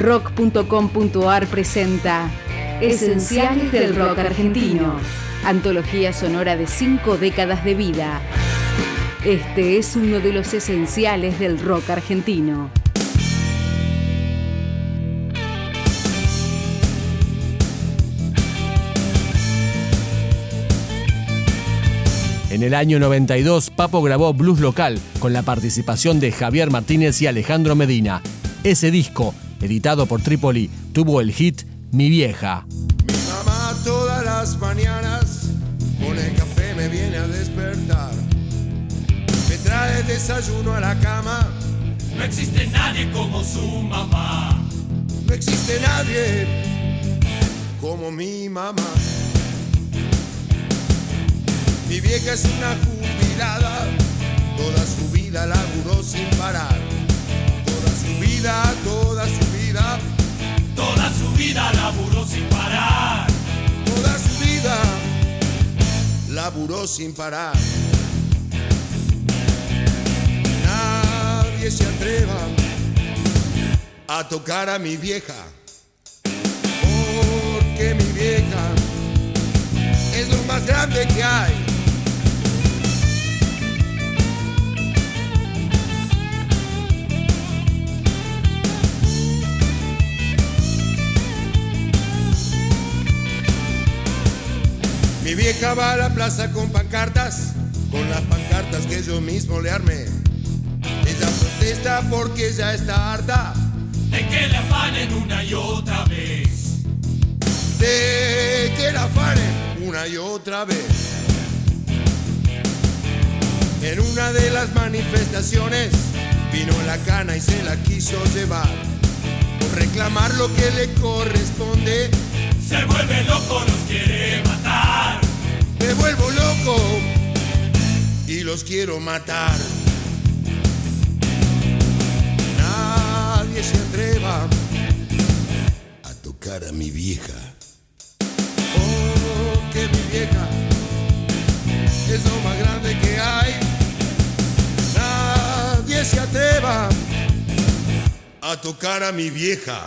Rock.com.ar presenta Esenciales del Rock Argentino, antología sonora de cinco décadas de vida. Este es uno de los esenciales del rock argentino. En el año 92, Papo grabó Blues Local con la participación de Javier Martínez y Alejandro Medina. Ese disco, editado por Trípoli, tuvo el hit Mi Vieja. Mi mamá todas las mañanas con el café me viene a despertar. Me trae desayuno a la cama. No existe nadie como su mamá. No existe nadie como mi mamá. Mi vieja es una jubilada, toda su vida laburó sin laburó sin parar. Nadie se atreva a tocar a mi vieja, Mi vieja va a la plaza con pancartas, con las pancartas que yo mismo le armé. Ella protesta porque ya está harta De que le afanen una y otra vez. de que la afanen una y otra vez. En una de las manifestaciones vino la cana y se la quiso llevar. Por reclamar lo que le corresponde, Se vuelve loco, los quiero matar. Nadie se atreva a tocar a mi vieja. Oh, que mi vieja es lo más grande que hay. Nadie se atreva a tocar a mi vieja.